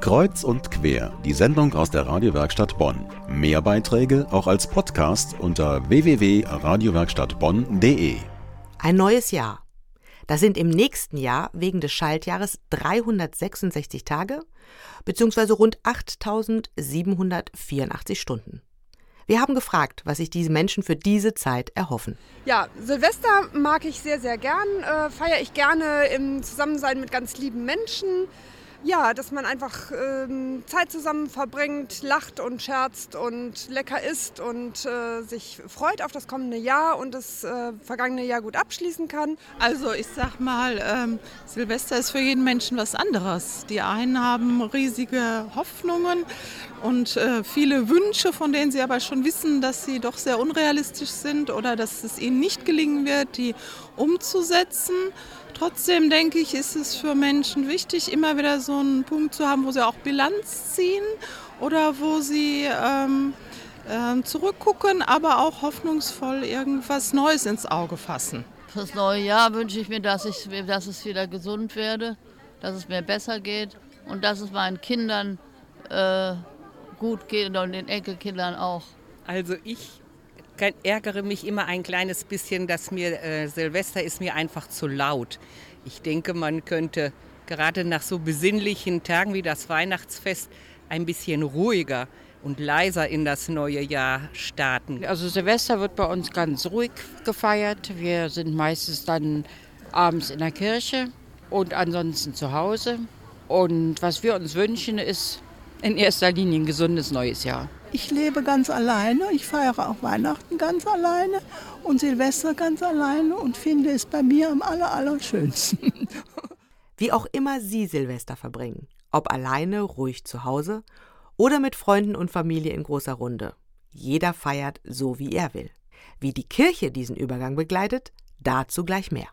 Kreuz und quer, die Sendung aus der Radiowerkstatt Bonn. Mehr Beiträge auch als Podcast unter www.radiowerkstattbonn.de. Ein neues Jahr. Das sind im nächsten Jahr wegen des Schaltjahres 366 Tage bzw. rund 8784 Stunden. Wir haben gefragt, was sich diese Menschen für diese Zeit erhoffen. Ja, Silvester mag ich sehr, sehr gern. Äh, Feiere ich gerne im Zusammensein mit ganz lieben Menschen. Ja, dass man einfach ähm, Zeit zusammen verbringt, lacht und scherzt und lecker isst und äh, sich freut auf das kommende Jahr und das äh, vergangene Jahr gut abschließen kann. Also ich sag mal, ähm, Silvester ist für jeden Menschen was anderes. Die einen haben riesige Hoffnungen und äh, viele Wünsche, von denen sie aber schon wissen, dass sie doch sehr unrealistisch sind oder dass es ihnen nicht gelingen wird, die umzusetzen. Trotzdem denke ich, ist es für Menschen wichtig, immer wieder so einen Punkt zu haben, wo sie auch Bilanz ziehen oder wo sie ähm, äh, zurückgucken, aber auch hoffnungsvoll irgendwas Neues ins Auge fassen. Fürs neue Jahr wünsche ich mir, dass ich, dass es wieder gesund werde, dass es mir besser geht und dass es meinen Kindern äh, gut geht und den Enkelkindern auch. Also ich ärgere mich immer ein kleines bisschen, dass mir äh, Silvester ist mir einfach zu laut. Ich denke, man könnte gerade nach so besinnlichen Tagen wie das Weihnachtsfest ein bisschen ruhiger und leiser in das neue Jahr starten. Also Silvester wird bei uns ganz ruhig gefeiert. Wir sind meistens dann abends in der Kirche und ansonsten zu Hause. Und was wir uns wünschen, ist in erster Linie ein gesundes neues Jahr. Ich lebe ganz alleine, ich feiere auch Weihnachten ganz alleine und Silvester ganz alleine und finde es bei mir am aller, allerschönsten. Wie auch immer Sie Silvester verbringen, ob alleine, ruhig zu Hause oder mit Freunden und Familie in großer Runde. Jeder feiert so, wie er will. Wie die Kirche diesen Übergang begleitet, dazu gleich mehr.